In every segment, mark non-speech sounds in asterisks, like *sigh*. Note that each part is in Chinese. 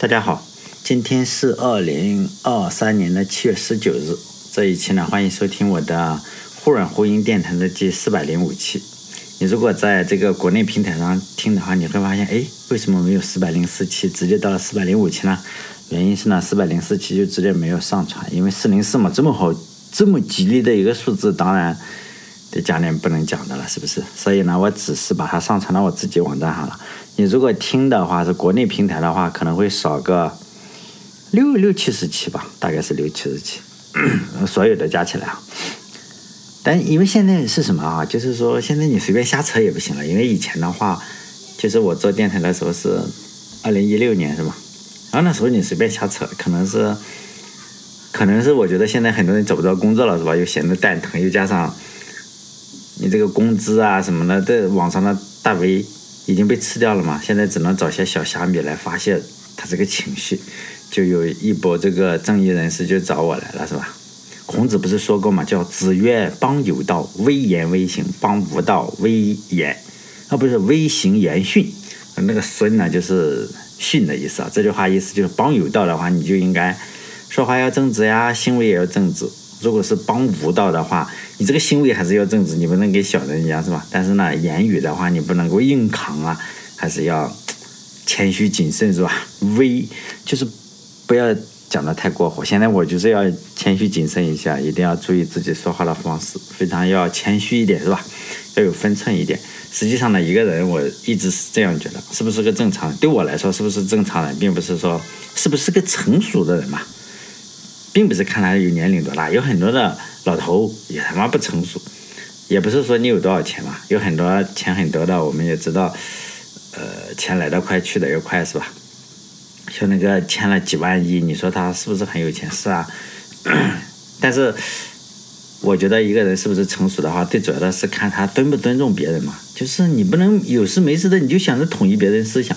大家好，今天是二零二三年的七月十九日，这一期呢，欢迎收听我的忽软忽音电台的第四百零五期。你如果在这个国内平台上听的话，你会发现，哎，为什么没有四百零四期，直接到了四百零五期呢？原因是呢，四百零四期就直接没有上传，因为四零四嘛，这么好，这么吉利的一个数字，当然得讲点不能讲的了，是不是？所以呢，我只是把它上传到我自己网站上了。你如果听的话是国内平台的话，可能会少个六六七十期吧，大概是六七十期，*coughs* 所有的加起来啊。但因为现在是什么啊？就是说现在你随便瞎扯也不行了。因为以前的话，就是我做电台的时候是二零一六年是吧？然后那时候你随便瞎扯，可能是可能是我觉得现在很多人找不到工作了是吧？又闲得蛋疼，又加上你这个工资啊什么的，这网上的大 V。已经被吃掉了嘛？现在只能找些小虾米来发泄他这个情绪，就有一波这个正义人士就找我来了，是吧？孔子不是说过嘛，叫子曰：“邦有道，威严威行；邦无道，威严啊，不是威行严训。”那个“孙”呢，就是训的意思啊。这句话意思就是，邦有道的话，你就应该说话要正直呀，行为也要正直。如果是帮无道的话，你这个行为还是要正直，你不能跟小人一样，是吧？但是呢，言语的话，你不能够硬扛啊，还是要谦虚谨慎，是吧？微就是不要讲的太过火。现在我就是要谦虚谨慎一下，一定要注意自己说话的方式，非常要谦虚一点，是吧？要有分寸一点。实际上呢，一个人我一直是这样觉得，是不是个正常？对我来说，是不是正常人，并不是说是不是个成熟的人嘛？并不是看他有年龄多大，有很多的老头也他妈不成熟，也不是说你有多少钱嘛，有很多钱很多的，我们也知道，呃，钱来得快去得又快，是吧？像那个欠了几万亿，你说他是不是很有钱？是啊，*clears throat* 但是我觉得一个人是不是成熟的话，最主要的是看他尊不尊重别人嘛，就是你不能有事没事的你就想着统一别人思想，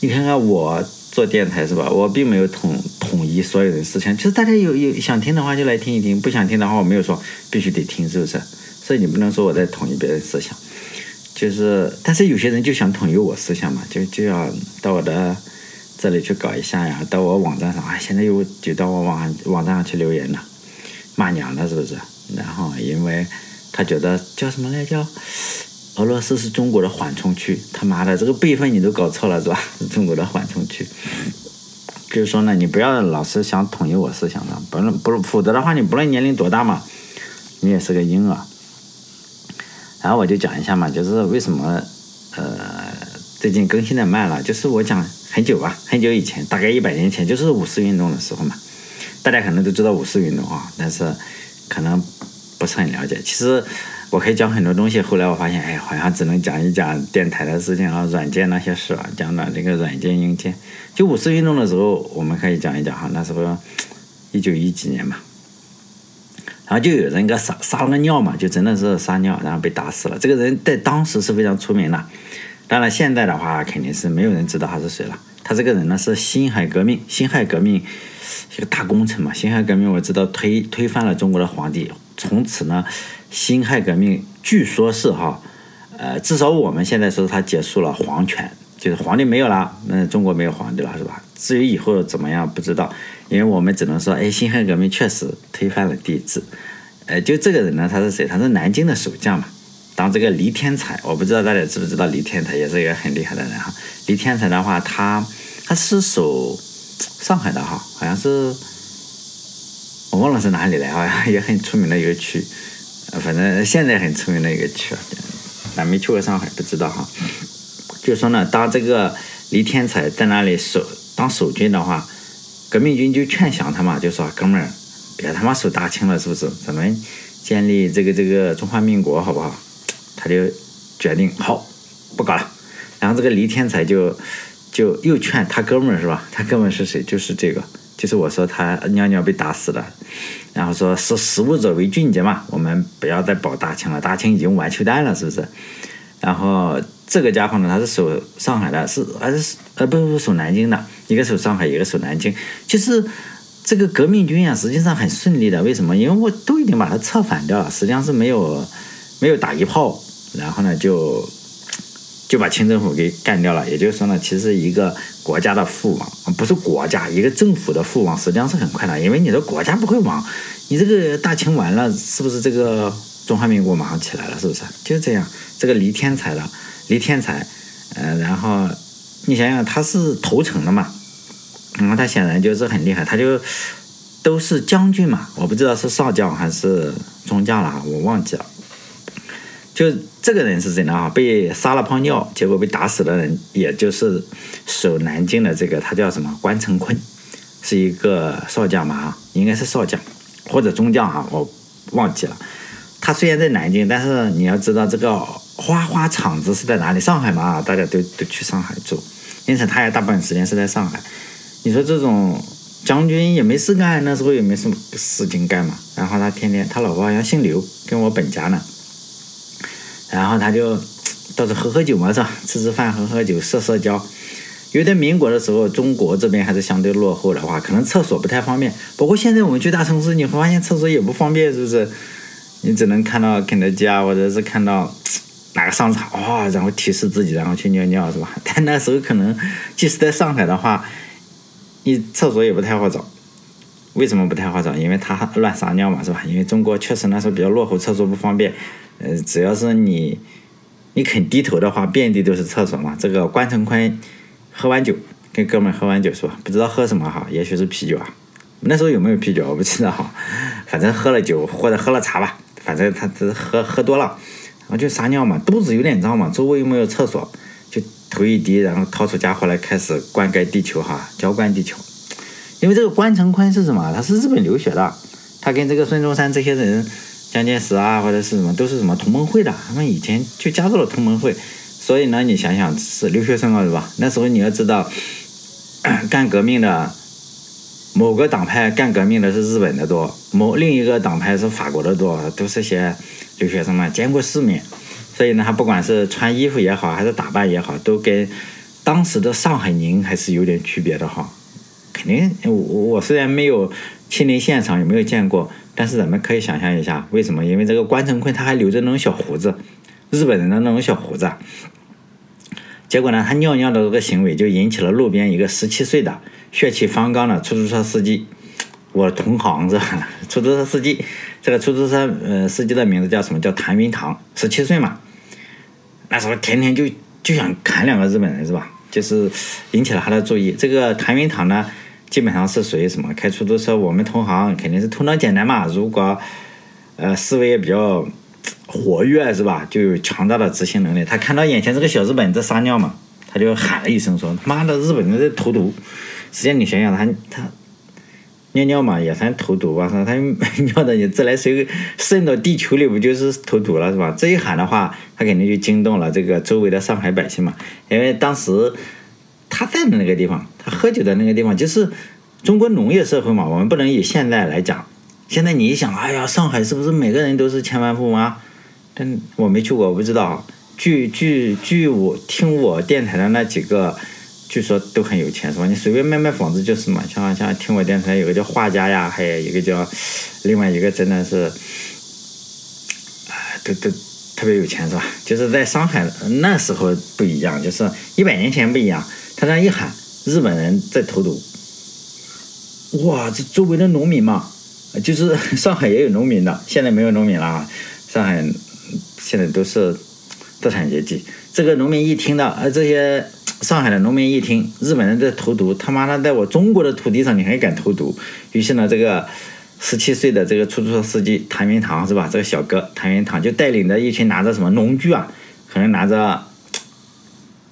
你看看我。做电台是吧？我并没有统统一所有人思想，就是大家有有想听的话就来听一听，不想听的话我没有说必须得听，是不是？所以你不能说我在统一别人思想，就是，但是有些人就想统一我思想嘛，就就要到我的这里去搞一下呀，到我网站上啊，现在又就到我网网站上去留言了，骂娘了是不是？然后因为他觉得叫什么来着？俄罗斯是中国的缓冲区，他妈的这个辈分你都搞错了是吧？*laughs* 中国的缓冲区，就是说呢，你不要老是想统一我思想的，不论不否则的话，你不论年龄多大嘛，你也是个婴儿。然后我就讲一下嘛，就是为什么呃最近更新的慢了，就是我讲很久吧，很久以前，大概一百年前，就是五四运动的时候嘛，大家可能都知道五四运动啊，但是可能不是很了解，其实。我可以讲很多东西，后来我发现，哎，好像只能讲一讲电台的事情啊，软件那些事啊，讲讲这个软件硬件。就五四运动的时候，我们可以讲一讲哈，那时候一九一几年嘛，然后就有人个撒撒了个尿嘛，就真的是撒尿，然后被打死了。这个人在当时是非常出名的，当然现在的话肯定是没有人知道他是谁了。他这个人呢是辛亥革命，辛亥革命一个大工程嘛，辛亥革命我知道推推翻了中国的皇帝，从此呢。辛亥革命据说是哈，呃，至少我们现在说它结束了皇权，就是皇帝没有了，那中国没有皇帝了，是吧？至于以后怎么样，不知道，因为我们只能说，哎，辛亥革命确实推翻了帝制，呃，就这个人呢，他是谁？他是南京的守将嘛，当这个黎天才，我不知道大家知不知道黎天才也是一个很厉害的人哈。黎天才的话，他他是守上海的哈，好像是我忘了是哪里来，好像也很出名的一个区。反正现在很出名的一个区，咱没去过上海，不知道哈。就说呢，当这个黎天才在那里守当守军的话，革命军就劝降他嘛，就说哥们儿，别他妈守大清了，是不是？咱们建立这个这个中华民国好不好？他就决定好，不搞了。然后这个黎天才就就又劝他哥们儿是吧？他哥们儿是谁？就是这个。就是我说他尿尿被打死了，然后说是食物者为俊杰嘛，我们不要再保大清了，大清已经完球蛋了，是不是？然后这个家伙呢，他是守上海的，是还是呃不不守南京的，一个守上海，一个守南京。就是这个革命军啊，实际上很顺利的，为什么？因为我都已经把他策反掉了，实际上是没有没有打一炮，然后呢就就把清政府给干掉了。也就是说呢，其实一个国家的覆亡，不是国家，一个政府的覆亡，实际上是很快的，因为你的国家不会亡，你这个大清完了，是不是这个中华民国马上起来了？是不是？就这样，这个黎天才了，黎天才，呃，然后你想想，他是投诚的嘛，然后他显然就是很厉害，他就都是将军嘛，我不知道是少将还是中将了，我忘记了。就这个人是谁呢？啊，被撒了泡尿，结果被打死的人，也就是守南京的这个，他叫什么？关成坤，是一个少将嘛？应该是少将或者中将啊，我忘记了。他虽然在南京，但是你要知道这个花花厂子是在哪里？上海嘛，大家都都去上海住，因此他也大部分时间是在上海。你说这种将军也没事干，那时候也没什么事情干嘛。然后他天天，他老婆好像姓刘，跟我本家呢。然后他就到处喝喝酒嘛，是吧？吃吃饭，喝喝酒，社社交。因为在民国的时候，中国这边还是相对落后的话，可能厕所不太方便。不过现在我们去大城市，你会发现厕所也不方便，是不是？你只能看到肯德基啊，或者是看到 *tsk* 哪个商场哇，然后提示自己，然后去尿尿，是吧？*laughs* 但那时候可能，即使在上海的话，你厕所也不太好找。为什么不太好找？因为他乱撒尿嘛，是吧？因为中国确实那时候比较落后，厕所不方便。呃，只要是你，你肯低头的话，遍地都是厕所嘛。这个关成坤喝完酒，跟哥们喝完酒是吧？不知道喝什么哈，也许是啤酒啊。那时候有没有啤酒我不知道哈，反正喝了酒或者喝了茶吧，反正他他喝喝多了，然后就撒尿嘛，肚子有点胀嘛，周围又没有厕所，就头一低，然后掏出家伙来开始灌溉地球哈，浇灌地球。因为这个关成坤是什么？他是日本留学的，他跟这个孙中山这些人。蒋介石啊，或者是什么，都是什么同盟会的，他们以前就加入了同盟会，所以呢，你想想是留学生啊，是吧？那时候你要知道，干革命的某个党派干革命的是日本的多，某另一个党派是法国的多，都是些留学生嘛，见过世面，所以呢，他不管是穿衣服也好，还是打扮也好，都跟当时的上海人还是有点区别的哈。肯定，我我虽然没有亲临现场，也没有见过。但是咱们可以想象一下，为什么？因为这个关成坤他还留着那种小胡子，日本人的那种小胡子。结果呢，他尿尿的这个行为就引起了路边一个十七岁的血气方刚的出租车司机，我同行是吧？*laughs* 出租车司机，这个出租车呃司机的名字叫什么？叫谭云堂，十七岁嘛。那时候天天就就想砍两个日本人是吧？就是引起了他的注意。这个谭云堂呢？基本上是属于什么？开出租车，我们同行肯定是头脑简单嘛。如果呃思维也比较活跃，是吧？就有强大的执行能力。他看到眼前这个小日本在撒尿嘛，他就喊了一声说：“妈的，日本人在投毒！”实际上你想想，他他尿尿嘛也算投毒吧？是吧？他尿的你自来水渗到地球里，不就是投毒了是吧？这一喊的话，他肯定就惊动了这个周围的上海百姓嘛，因为当时。他在的那个地方，他喝酒的那个地方，就是中国农业社会嘛。我们不能以现在来讲。现在你一想，哎呀，上海是不是每个人都是千万富翁啊？但我没去过，我不知道。据据据我听我电台的那几个，据说都很有钱，是吧？你随便卖卖房子就是嘛。像像听我电台有个叫画家呀，还有一个叫另外一个真的是，啊，都都特别有钱，是吧？就是在上海那时候不一样，就是一百年前不一样。他这样一喊，日本人在投毒，哇！这周围的农民嘛，就是上海也有农民的，现在没有农民了啊。上海现在都是资产阶级。这个农民一听到，呃，这些上海的农民一听，日本人在投毒，他妈的，在我中国的土地上你还敢投毒？于是呢，这个十七岁的这个出租车司机谭云堂是吧？这个小哥谭云堂就带领着一群拿着什么农具啊，可能拿着。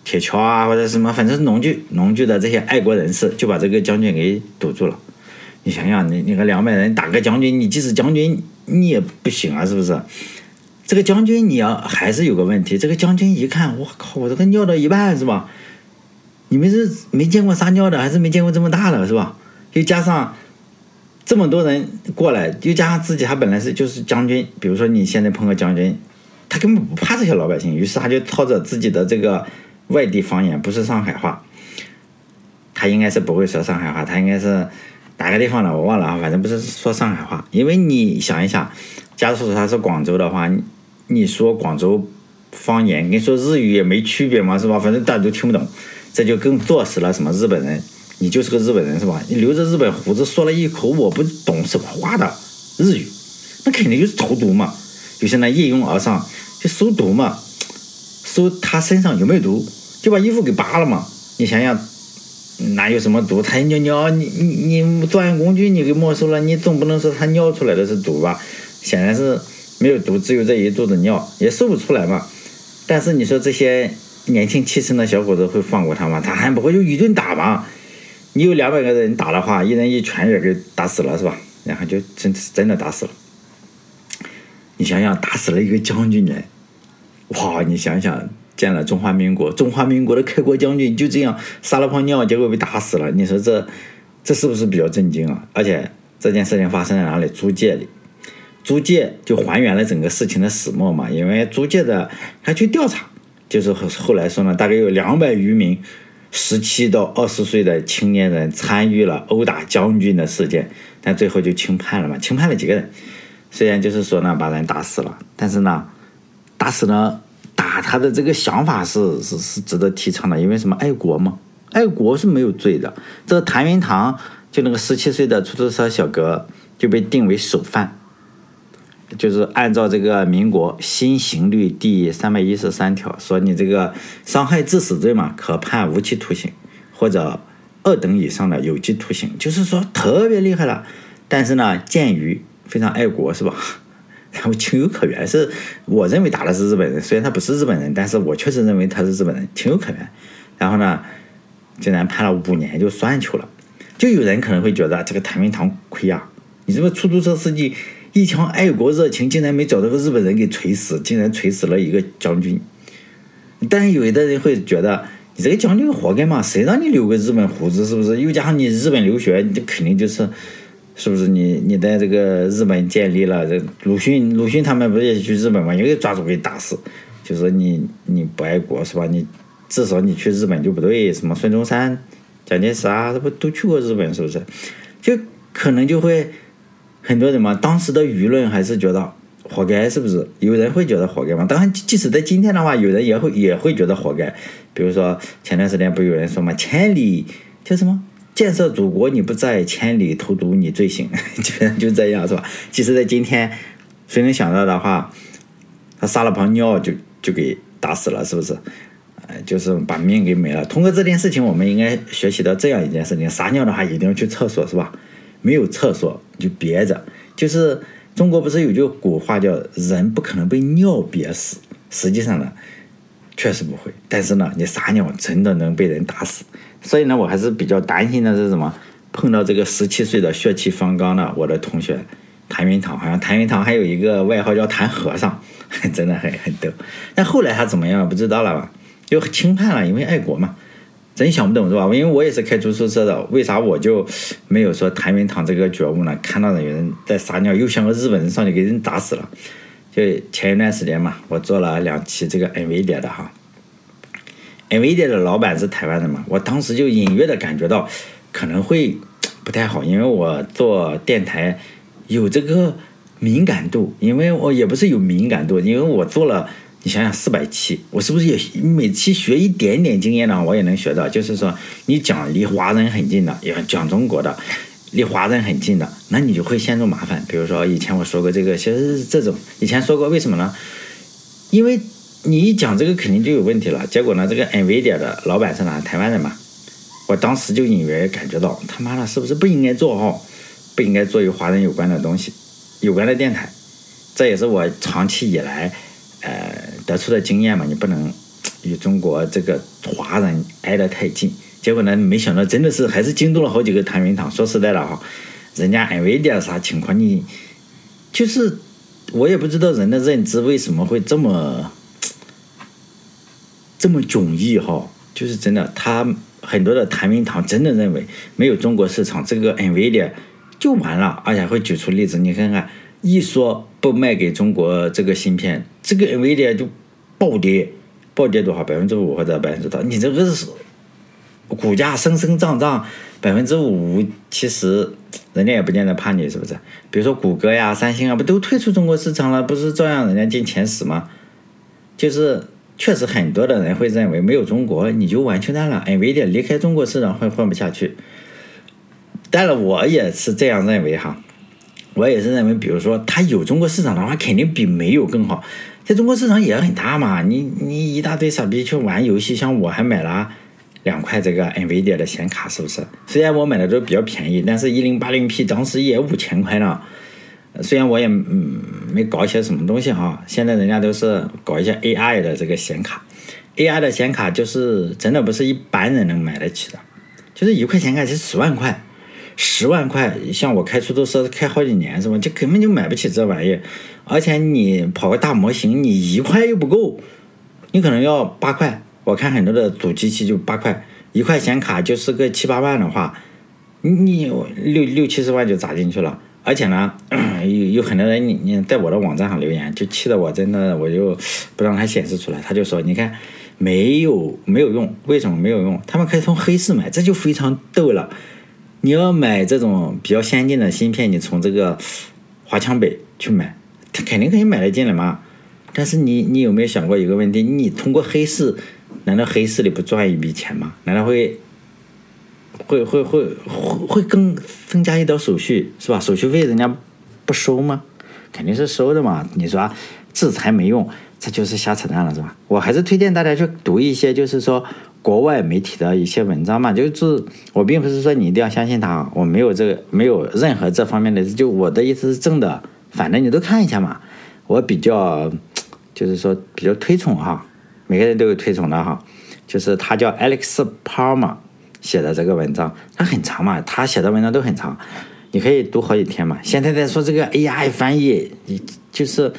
铁锹啊，或者什么，反正是农具，农具的这些爱国人士就把这个将军给堵住了。你想想，你你个两百人打个将军，你即使将军你也不行啊，是不是？这个将军你要还是有个问题，这个将军一看，我靠，我这个尿到一半是吧？你们是没见过撒尿的，还是没见过这么大的是吧？又加上这么多人过来，又加上自己他本来是就是将军，比如说你现在碰个将军，他根本不怕这些老百姓，于是他就操着自己的这个。外地方言不是上海话，他应该是不会说上海话，他应该是哪个地方的我忘了啊，反正不是说上海话。因为你想一想，假如说他是广州的话，你说广州方言，跟说日语也没区别嘛，是吧？反正大家都听不懂，这就更坐实了什么日本人，你就是个日本人，是吧？你留着日本胡子，说了一口我不懂什么话的日语，那肯定就是投毒嘛。有些人一拥而上就搜毒嘛，搜他身上有没有毒，就把衣服给扒了嘛。你想想，哪有什么毒？他尿尿，你你你作案工具你给没收了，你总不能说他尿出来的是毒吧？显然是没有毒，只有这一肚子尿，也搜不出来嘛。但是你说这些年轻气盛的小伙子会放过他吗？他还不会就一顿打吗？你有两百个人打的话，一人一拳也给打死了是吧？然后就真真的打死了。你想想，打死了一个将军呢，哇！你想想。建了中华民国，中华民国的开国将军就这样撒了泡尿，结果被打死了。你说这这是不是比较震惊啊？而且这件事情发生在哪里？租界里，租界就还原了整个事情的始末嘛。因为租界的他去调查，就是后后来说呢，大概有两百余名十七到二十岁的青年人参与了殴打将军的事件，但最后就轻判了嘛。轻判了几个人，虽然就是说呢把人打死了，但是呢打死了。打他的这个想法是是是值得提倡的，因为什么？爱国嘛，爱国是没有罪的。这个谭云堂就那个十七岁的出租车小哥就被定为首犯，就是按照这个民国新刑律第三百一十三条说，你这个伤害致死罪嘛，可判无期徒刑或者二等以上的有期徒刑，就是说特别厉害了。但是呢，鉴于非常爱国，是吧？然后情有可原，是我认为打的是日本人，虽然他不是日本人，但是我确实认为他是日本人，情有可原。然后呢，竟然判了五年就算球了。就有人可能会觉得这个谭明堂亏啊，你这个出租车司机一腔爱国热情，竟然没找到个日本人给锤死，竟然锤死了一个将军。但有的人会觉得你这个将军活该嘛，谁让你留个日本胡子，是不是？又加上你日本留学，你肯定就是。是不是你你在这个日本建立了？这鲁迅鲁迅他们不是也去日本吗？也给抓住给打死。就说你你不爱国是吧？你至少你去日本就不对。什么孙中山、蒋介石啊，这不都去过日本？是不是？就可能就会很多人嘛。当时的舆论还是觉得活该，是不是？有人会觉得活该吗？当然，即使在今天的话，有人也会也会觉得活该。比如说前段时间不有人说嘛，千里叫什么？建设祖国你不在，千里投毒你罪行，*laughs* 基本上就这样是吧？其实，在今天，谁能想到的话，他撒了泡尿就就给打死了，是不是？呃，就是把命给没了。通过这件事情，我们应该学习到这样一件事情：撒尿的话一定要去厕所，是吧？没有厕所就憋着。就是中国不是有句古话叫“人不可能被尿憋死”，实际上呢，确实不会。但是呢，你撒尿真的能被人打死。所以呢，我还是比较担心的是什么？碰到这个十七岁的血气方刚的我的同学谭云堂，好像谭云堂还有一个外号叫谭和尚，*laughs* 真的很很逗。但后来他怎么样不知道了吧？就轻判了，因为爱国嘛。真想不懂是吧？因为我也是开出租车的，为啥我就没有说谭云堂这个觉悟呢？看到有人在撒尿，又像个日本人上去给人打死了。就前一段时间嘛，我做了两期这个 NVIDIA 的哈。NVIDIA 的老板是台湾的嘛？我当时就隐约的感觉到可能会 *tsk* 不太好，因为我做电台有这个敏感度，因为我也不是有敏感度，因为我做了，你想想四百期，我是不是也每期学一点点经验呢？我也能学到，就是说你讲离华人很近的，也讲中国的离华人很近的，那你就会陷入麻烦。比如说以前我说过这个，其实是这种以前说过，为什么呢？因为。你一讲这个肯定就有问题了。结果呢，这个 NVIDIA 的老板是哪？台湾人嘛。我当时就隐约感觉到，他妈的，是不是不应该做哈？不应该做与华人有关的东西，有关的电台。这也是我长期以来，呃，得出的经验嘛。你不能与中国这个华人挨得太近。结果呢，没想到真的是还是惊动了好几个谭云堂。说实在的哈，人家 NVIDIA 啥情况？你就是我也不知道人的认知为什么会这么。这么迥异哈，就是真的。他很多的谭云堂真的认为没有中国市场，这个 NVIDIA 就完了，而且会举出例子。你看看，一说不卖给中国这个芯片，这个 NVIDIA 就暴跌，暴跌多少？百分之五或者百分之多少？你这个是股价升升涨涨百分之五，其实人家也不见得怕你，是不是？比如说谷歌呀、三星啊，不都退出中国市场了？不是照样人家进前十吗？就是确实很多的人会认为没有中国你就完全蛋了，NVIDIA 离开中国市场会混不下去。但是，我也是这样认为哈，我也是认为，比如说它有中国市场的话，肯定比没有更好。在中国市场也很大嘛，你你一大堆傻逼去玩游戏，像我还买了两块这个 NVIDIA 的显卡，是不是？虽然我买的都比较便宜，但是一零八零 P 当时也五千块呢。虽然我也嗯没搞一些什么东西哈，现在人家都是搞一些 AI 的这个显卡，AI 的显卡就是真的不是一般人能买得起的，就是一块显卡是十万块。十万块，像我开出租车开好几年是吧？就根本就买不起这玩意，而且你跑个大模型，你一块又不够，你可能要八块。我看很多的主机器就八块，一块显卡就是个七八万的话，你六六七十万就砸进去了。而且呢，*clears throat* 有有很多人你你在我的网站上留言，就气得我真的我就不让它显示出来。他就说，你看没有没有用，为什么没有用？他们可以从黑市买，这就非常逗了。你要买这种比较先进的芯片，你从这个华强北去买，他肯定可以买得进来嘛。但是你你有没有想过一个问题？你通过黑市，难道黑市里不赚一笔钱吗？难道会会会会会会更增加一道手续是吧？手续费人家不收吗？肯定是收的嘛。你说制裁没用，这就是瞎扯淡了是吧？我还是推荐大家去读一些，就是说。国外媒体的一些文章嘛，就是我并不是说你一定要相信他，我没有这个没有任何这方面的，就我的意思是正的，反正你都看一下嘛。我比较就是说比较推崇哈，每个人都有推崇的哈，就是他叫 Alex Palmer 写的这个文章，他很长嘛，他写的文章都很长，你可以读好几天嘛。现在在说这个 AI 翻译，你就是。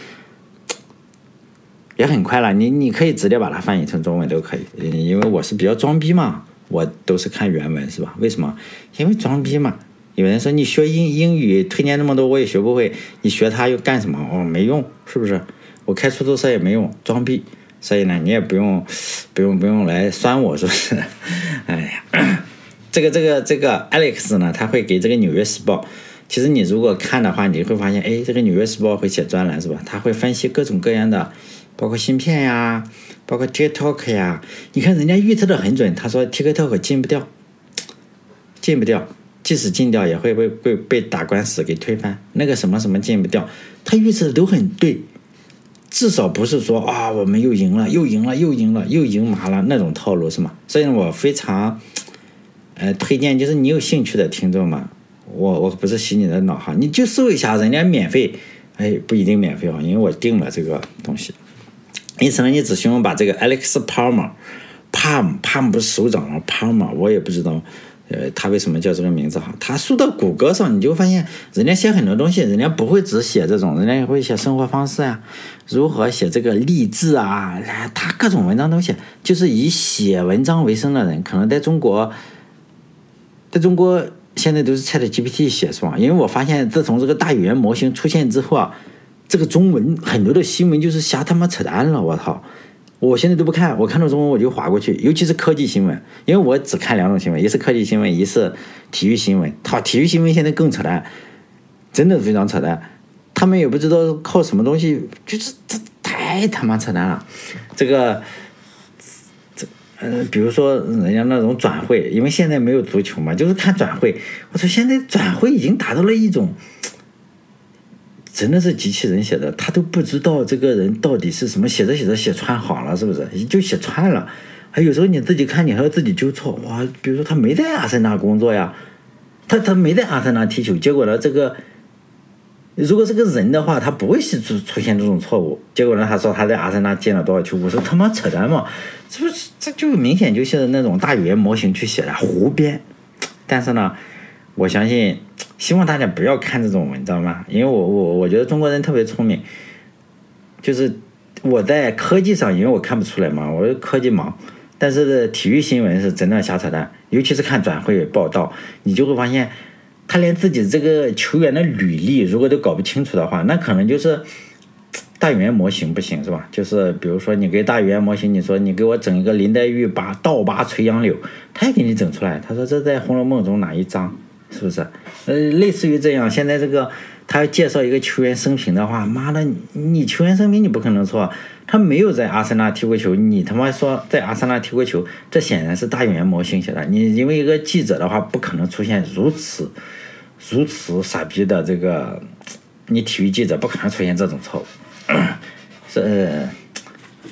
也很快了，你你可以直接把它翻译成中文都可以，因为我是比较装逼嘛，我都是看原文是吧？为什么？因为装逼嘛。有人说你学英英语推荐那么多我也学不会，你学它又干什么？哦，没用，是不是？我开出租车也没用，装逼。所以呢，你也不用不用不用来酸我，是不是？*laughs* 哎呀，这个这个这个 Alex 呢，他会给这个纽约时报。其实你如果看的话，你会发现，哎，这个纽约时报会写专栏是吧？他会分析各种各样的。包括芯片呀，包括 TikTok 呀，你看人家预测的很准。他说 TikTok 禁不掉，禁不掉，即使禁掉也会被被被打官司给推翻。那个什么什么禁不掉，他预测的都很对，至少不是说啊我们又赢了，又赢了，又赢了，又赢麻了那种套路是吗？所以我非常呃推荐，就是你有兴趣的听众嘛，我我不是洗你的脑哈，你就搜一下，人家免费，哎不一定免费啊，因为我订了这个东西。因此呢，你只需要把这个 Alex Palmer，Palm，Palm 不是手掌吗？Palmer 我也不知道，呃，他为什么叫这个名字哈？他输到谷歌上，你就发现人家写很多东西，人家不会只写这种，人家也会写生活方式啊，如何写这个励志啊，他各种文章都写，就是以写文章为生的人，可能在中国，在中国现在都是 Chat GPT 写是吧？因为我发现自从这个大语言模型出现之后啊。这个中文很多的新闻就是瞎他妈扯淡了，我操！我现在都不看，我看到中文我就划过去，尤其是科技新闻，因为我只看两种新闻，一是科技新闻，一是体育新闻。操，体育新闻现在更扯淡，真的非常扯淡。他们也不知道靠什么东西，就是这太他妈扯淡了。这个，这呃，比如说人家那种转会，因为现在没有足球嘛，就是看转会。我说现在转会已经达到了一种。真的是机器人写的，他都不知道这个人到底是什么，写着写着写串行了，是不是？就写串了。还有时候你自己看，你还要自己纠错。哇，比如说他没在阿森纳工作呀，他他没在阿森纳踢球，结果呢，这个如果是个人的话，他不会出出现这种错误。结果呢，他说他在阿森纳进了多少球，我说他妈扯淡嘛，这不是这就明显就是那种大语言模型去写的，胡编。但是呢，我相信。希望大家不要看这种文章嘛，因为我我我觉得中国人特别聪明，就是我在科技上，因为我看不出来嘛，我是科技盲，但是体育新闻是真的瞎扯淡，尤其是看转会报道，你就会发现他连自己这个球员的履历如果都搞不清楚的话，那可能就是大语言模型不行是吧？就是比如说你给大语言模型，你说你给我整一个林黛玉拔倒拔垂杨柳，他也给你整出来，他说这在《红楼梦》中哪一章？是不是？呃，类似于这样。现在这个他要介绍一个球员生平的话，妈的，你球员生平你不可能错，他没有在阿森纳踢过球，你他妈说在阿森纳踢过球，这显然是大语言模型写的。你因为一个记者的话，不可能出现如此如此傻逼的这个，你体育记者不可能出现这种错误。*coughs* 是，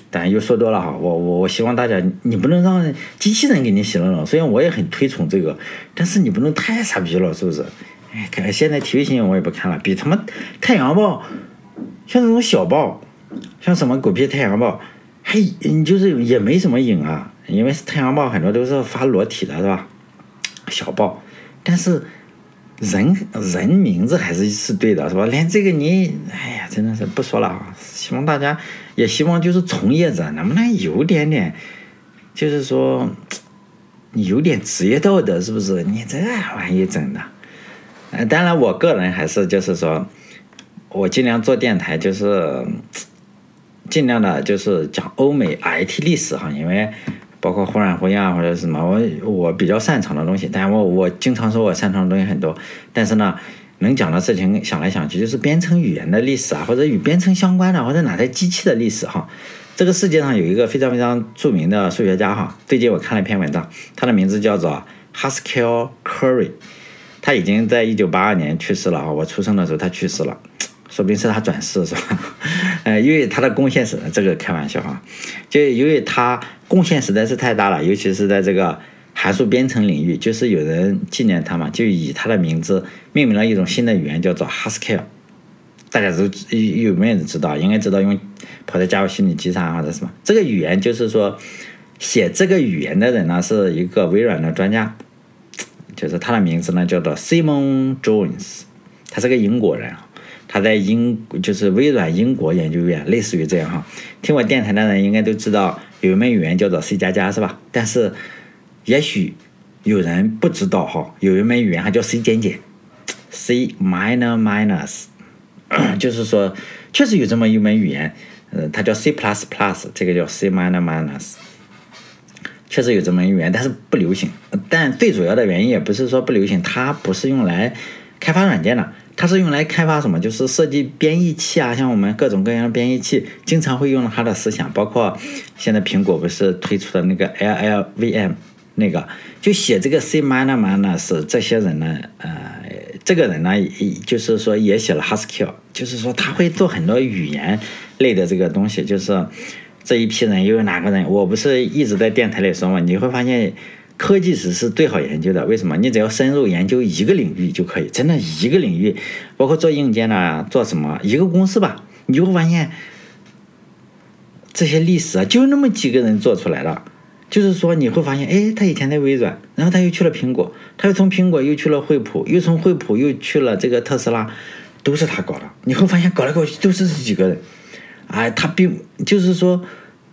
但又说多了哈。我我我希望大家，你不能让机器人给你洗了脑。虽然我也很推崇这个，但是你不能太傻逼了，是不是？哎，看现在体育新闻我也不看了，比他妈《太阳报》像这种小报。像什么狗屁《太阳报》，还你就是也没什么瘾啊，因为《太阳报》很多都是发裸体的，是吧？小报，但是人人名字还是是对的，是吧？连这个你，哎呀，真的是不说了啊！希望大家也希望就是从业者能不能有点点，就是说你有点职业道德，是不是？你这玩意整的，呃，当然我个人还是就是说，我尽量做电台，就是。尽量的就是讲欧美 IT 历史哈，因为包括忽然忽啊或者什么，我我比较擅长的东西。但我我经常说我擅长的东西很多，但是呢，能讲的事情想来想去就是编程语言的历史啊，或者与编程相关的，或者哪台机器的历史哈。这个世界上有一个非常非常著名的数学家哈，最近我看了一篇文章，他的名字叫做 Haskell Curry，他已经在一九八二年去世了啊，我出生的时候他去世了。说不定是他转世是吧？*laughs* 呃，因为他的贡献是这个开玩笑哈，就因为他贡献实在是太大了，尤其是在这个函数编程领域，就是有人纪念他嘛，就以他的名字命名了一种新的语言，叫做 Haskell。大家都有没有人知道？应该知道，用跑在加速虚拟机上或者什么。这个语言就是说，写这个语言的人呢是一个微软的专家，就是他的名字呢叫做 Simon Jones，他是个英国人。他在英就是微软英国研究院，类似于这样哈。听我电台的人应该都知道有一门语言叫做 C 加加是吧？但是也许有人不知道哈，有一门语言还叫 C 减减，C minor minus，*coughs* 就是说确实有这么一门语言，呃，它叫 C plus plus，这个叫 C minor minus，确实有这么一门语言，但是不流行。但最主要的原因也不是说不流行，它不是用来开发软件的。它是用来开发什么？就是设计编译器啊，像我们各种各样的编译器，经常会用到它的思想。包括现在苹果不是推出的那个 LLVM 那个，就写这个 C minor minus 这些人呢，呃，这个人呢，就是说也写了 Haskell，就是说他会做很多语言类的这个东西。就是这一批人又有哪个人？我不是一直在电台里说嘛，你会发现。科技史是最好研究的，为什么？你只要深入研究一个领域就可以，真的一个领域，包括做硬件呐，做什么一个公司吧，你就会发现这些历史啊，就那么几个人做出来了。就是说，你会发现，哎，他以前在微软，然后他又去了苹果，他又从苹果又去了惠普，又从惠普又去了这个特斯拉，都是他搞的。你会发现，搞来搞去都是这几个人。哎，他并就是说，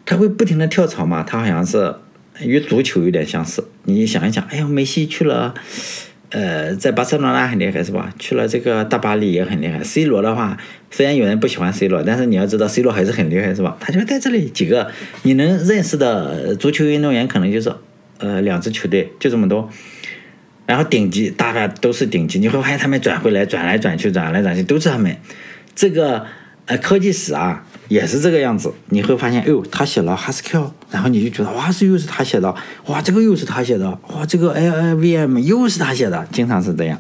他会不停的跳槽嘛，他好像是。与足球有点相似，你想一想，哎呀，梅西去了，呃，在巴塞罗那很厉害是吧？去了这个大巴黎也很厉害。C 罗的话，虽然有人不喜欢 C 罗，但是你要知道 C 罗还是很厉害是吧？他就在这里几个你能认识的足球运动员，可能就是呃两支球队就这么多，然后顶级大概都是顶级，你会发现他们转回来转来转去转来转去都是他们，这个呃科技史啊。也是这个样子，你会发现，哎呦，他写了 Haskell，然后你就觉得，哇，这又是他写的，哇，这个又是他写的，哇，这个 L L V M 又是他写的，经常是这样。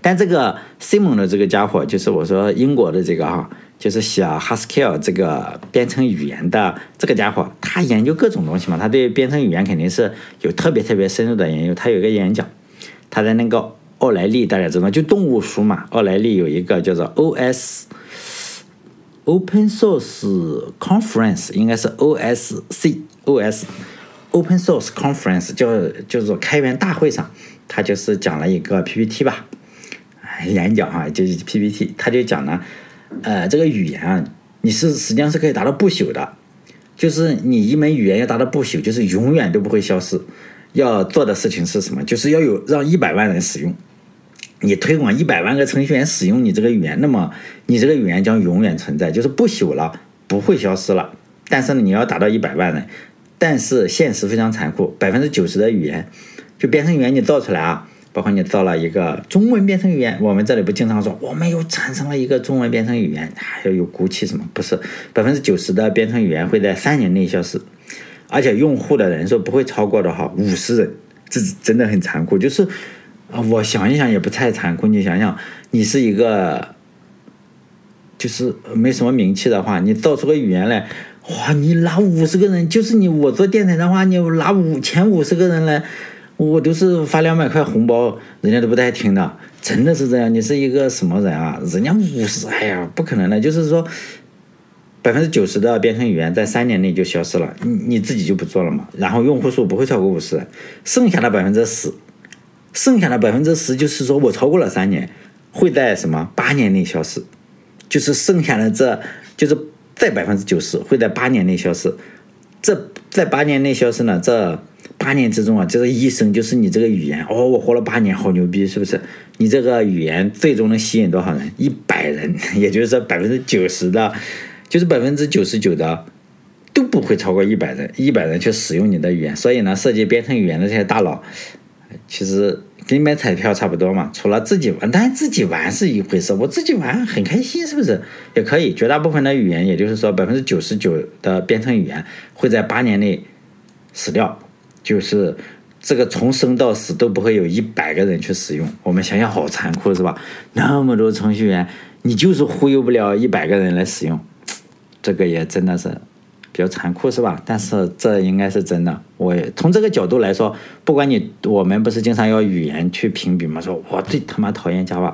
但这个 Simon 的这个家伙，就是我说英国的这个哈，就是写 Haskell 这个编程语言的这个家伙，他研究各种东西嘛，他对编程语言肯定是有特别特别深入的研究。他有一个演讲，他在那个奥莱利，大家知道就动物书嘛，奥莱利有一个叫做 O S。Open Source Conference 应该是 OSC OS Open Source Conference 叫叫做开源大会上，他就是讲了一个 PPT 吧，演讲哈，就是 PPT，他就讲了，呃，这个语言啊，你是实际上是可以达到不朽的，就是你一门语言要达到不朽，就是永远都不会消失。要做的事情是什么？就是要有让一百万人使用。你推广一百万个程序员使用你这个语言，那么你这个语言将永远存在，就是不朽了，不会消失了。但是呢，你要达到一百万人，但是现实非常残酷，百分之九十的语言，就编程语言你造出来啊，包括你造了一个中文编程语言，我们这里不经常说我们又产生了一个中文编程语言，还要有骨气什么？不是，百分之九十的编程语言会在三年内消失，而且用户的人数不会超过的哈五十人，这真的很残酷。就是啊，我想一想也不太残酷。你想想，你是一个就是没什么名气的话，你造出个语言来，哇，你拿五十个人，就是你我做电台的话，你拿五前五十个人来。我都是发两百块红包，人家都不带听的，真的是这样。你是一个什么人啊？人家五十，哎呀，不可能的。就是说，百分之九十的编程语言在三年内就消失了，你你自己就不做了嘛。然后用户数不会超过五十，剩下的百分之十，剩下的百分之十就是说我超过了三年，会在什么八年内消失，就是剩下的这就是在百分之九十会在八年内消失，这在八年内消失呢？这。八年之中啊，这个一生就是你这个语言哦，我活了八年，好牛逼，是不是？你这个语言最终能吸引多少人？一百人，*laughs* 也就是说百分之九十的，就是百分之九十九的都不会超过一百人，一百人去使用你的语言。所以呢，设计编程语言的这些大佬，其实跟买彩票差不多嘛。除了自己玩，当然自己玩是一回事，我自己玩很开心，是不是？也可以。绝大部分的语言，也就是说百分之九十九的编程语言会在八年内死掉。就是这个从生到死都不会有一百个人去使用，我们想想好残酷是吧？那么多程序员，你就是忽悠不了一百个人来使用，这个也真的是比较残酷是吧？但是这应该是真的。我从这个角度来说，不管你我们不是经常要语言去评比吗？说我最他妈讨厌 Java，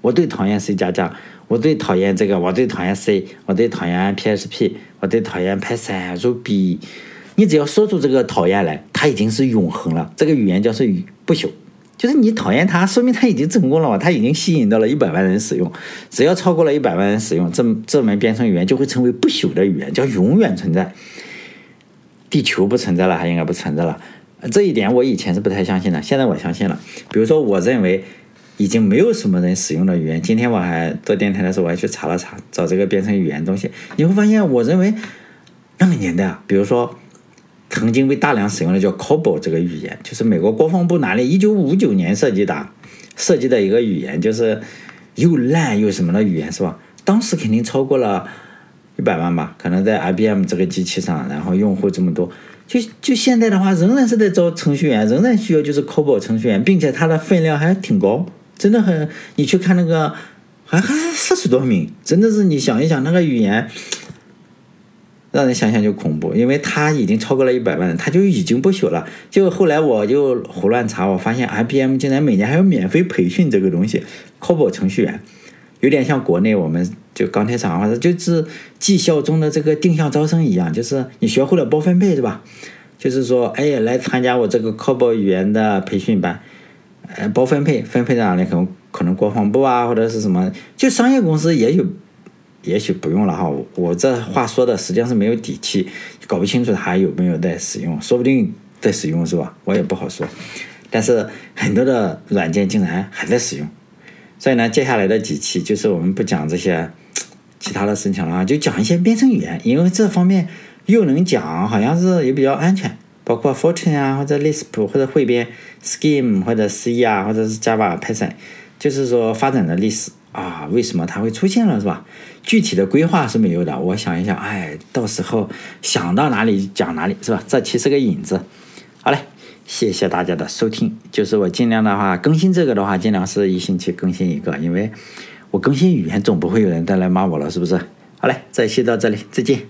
我最讨厌 C 加加，我最讨厌这个，我最讨厌 C，我最讨厌 PHP，我最讨厌 Python、ru b。你只要说出这个讨厌来，它已经是永恒了。这个语言叫是不朽，就是你讨厌它，说明它已经成功了嘛，它已经吸引到了一百万人使用。只要超过了一百万人使用，这这门编程语言就会成为不朽的语言，叫永远存在。地球不存在了，还应该不存在了。这一点我以前是不太相信的，现在我相信了。比如说，我认为已经没有什么人使用的语言。今天我还做电台的时候，我还去查了查，找这个编程语言东西，你会发现，我认为那个年代啊，比如说。曾经被大量使用的叫 COBOL 这个语言，就是美国国防部哪里一九五九年设计的，设计的一个语言，就是又烂又什么的语言，是吧？当时肯定超过了一百万吧，可能在 IBM 这个机器上，然后用户这么多，就就现在的话，仍然是在招程序员，仍然需要就是 COBOL 程序员，并且它的分量还挺高，真的很，你去看那个，还还四十多名，真的是你想一想那个语言。让人想想就恐怖，因为它已经超过了一百万人，它就已经不朽了。就后来我就胡乱查，我发现 IBM 竟然每年还有免费培训这个东西，COBOL 程序员，有点像国内我们就钢铁厂或者就是技校中的这个定向招生一样，就是你学会了包分配是吧？就是说，哎，来参加我这个 COBOL 语言的培训班，呃，包分配，分配在哪里？可能可能国防部啊，或者是什么，就商业公司也有。也许不用了哈，我这话说的实际上是没有底气，搞不清楚他有没有在使用，说不定在使用是吧？我也不好说。但是很多的软件竟然还在使用，所以呢，接下来的几期就是我们不讲这些其他的事情了，就讲一些编程语言，因为这方面又能讲，好像是也比较安全，包括 Fortran 啊，或者 Lisp 或者汇编 Scheme 或者 C 啊，或者是 Java、Python，就是说发展的历史。啊，为什么它会出现了，是吧？具体的规划是没有的。我想一想，哎，到时候想到哪里讲哪里，是吧？这其实个引子。好嘞，谢谢大家的收听。就是我尽量的话更新这个的话，尽量是一星期更新一个，因为我更新语言总不会有人再来骂我了，是不是？好嘞，这期到这里，再见。